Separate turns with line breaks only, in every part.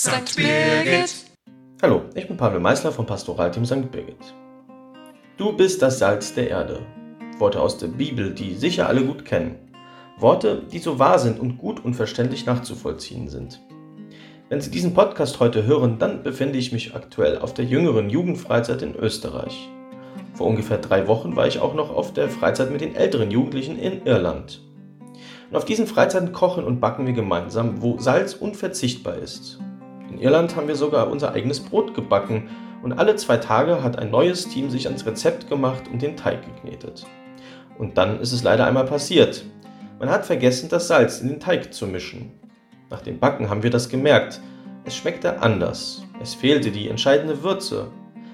St. Birgit.
Hallo, ich bin Pavel Meisler vom Pastoralteam St. Birgit. Du bist das Salz der Erde. Worte aus der Bibel, die sicher alle gut kennen. Worte, die so wahr sind und gut und verständlich nachzuvollziehen sind. Wenn Sie diesen Podcast heute hören, dann befinde ich mich aktuell auf der jüngeren Jugendfreizeit in Österreich. Vor ungefähr drei Wochen war ich auch noch auf der Freizeit mit den älteren Jugendlichen in Irland. Und auf diesen Freizeiten kochen und backen wir gemeinsam, wo Salz unverzichtbar ist. In Irland haben wir sogar unser eigenes Brot gebacken und alle zwei Tage hat ein neues Team sich ans Rezept gemacht und den Teig geknetet. Und dann ist es leider einmal passiert. Man hat vergessen, das Salz in den Teig zu mischen. Nach dem Backen haben wir das gemerkt. Es schmeckte anders. Es fehlte die entscheidende Würze.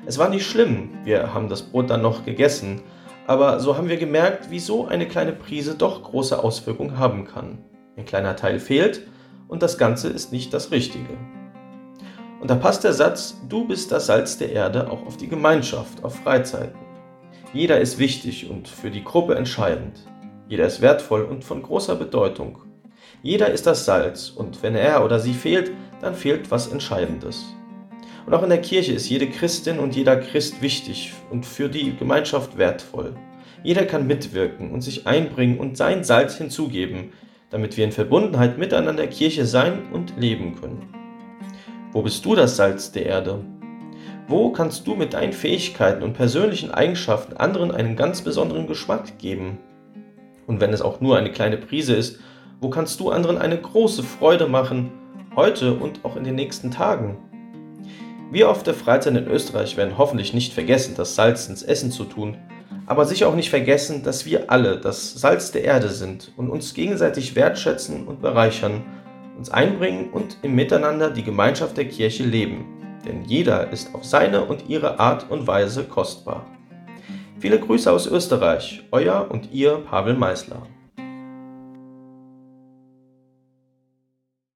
Es war nicht schlimm, wir haben das Brot dann noch gegessen, aber so haben wir gemerkt, wieso eine kleine Prise doch große Auswirkungen haben kann. Ein kleiner Teil fehlt und das Ganze ist nicht das Richtige. Und da passt der Satz, du bist das Salz der Erde auch auf die Gemeinschaft, auf Freizeiten. Jeder ist wichtig und für die Gruppe entscheidend. Jeder ist wertvoll und von großer Bedeutung. Jeder ist das Salz und wenn er oder sie fehlt, dann fehlt was Entscheidendes. Und auch in der Kirche ist jede Christin und jeder Christ wichtig und für die Gemeinschaft wertvoll. Jeder kann mitwirken und sich einbringen und sein Salz hinzugeben, damit wir in Verbundenheit miteinander Kirche sein und leben können. Wo bist du das Salz der Erde? Wo kannst du mit deinen Fähigkeiten und persönlichen Eigenschaften anderen einen ganz besonderen Geschmack geben? Und wenn es auch nur eine kleine Prise ist, wo kannst du anderen eine große Freude machen, heute und auch in den nächsten Tagen? Wir auf der Freizeit in Österreich werden hoffentlich nicht vergessen, das Salz ins Essen zu tun, aber sicher auch nicht vergessen, dass wir alle das Salz der Erde sind und uns gegenseitig wertschätzen und bereichern, uns einbringen und im Miteinander die Gemeinschaft der Kirche leben, denn jeder ist auf seine und ihre Art und Weise kostbar. Viele Grüße aus Österreich, euer und ihr Pavel Meisler.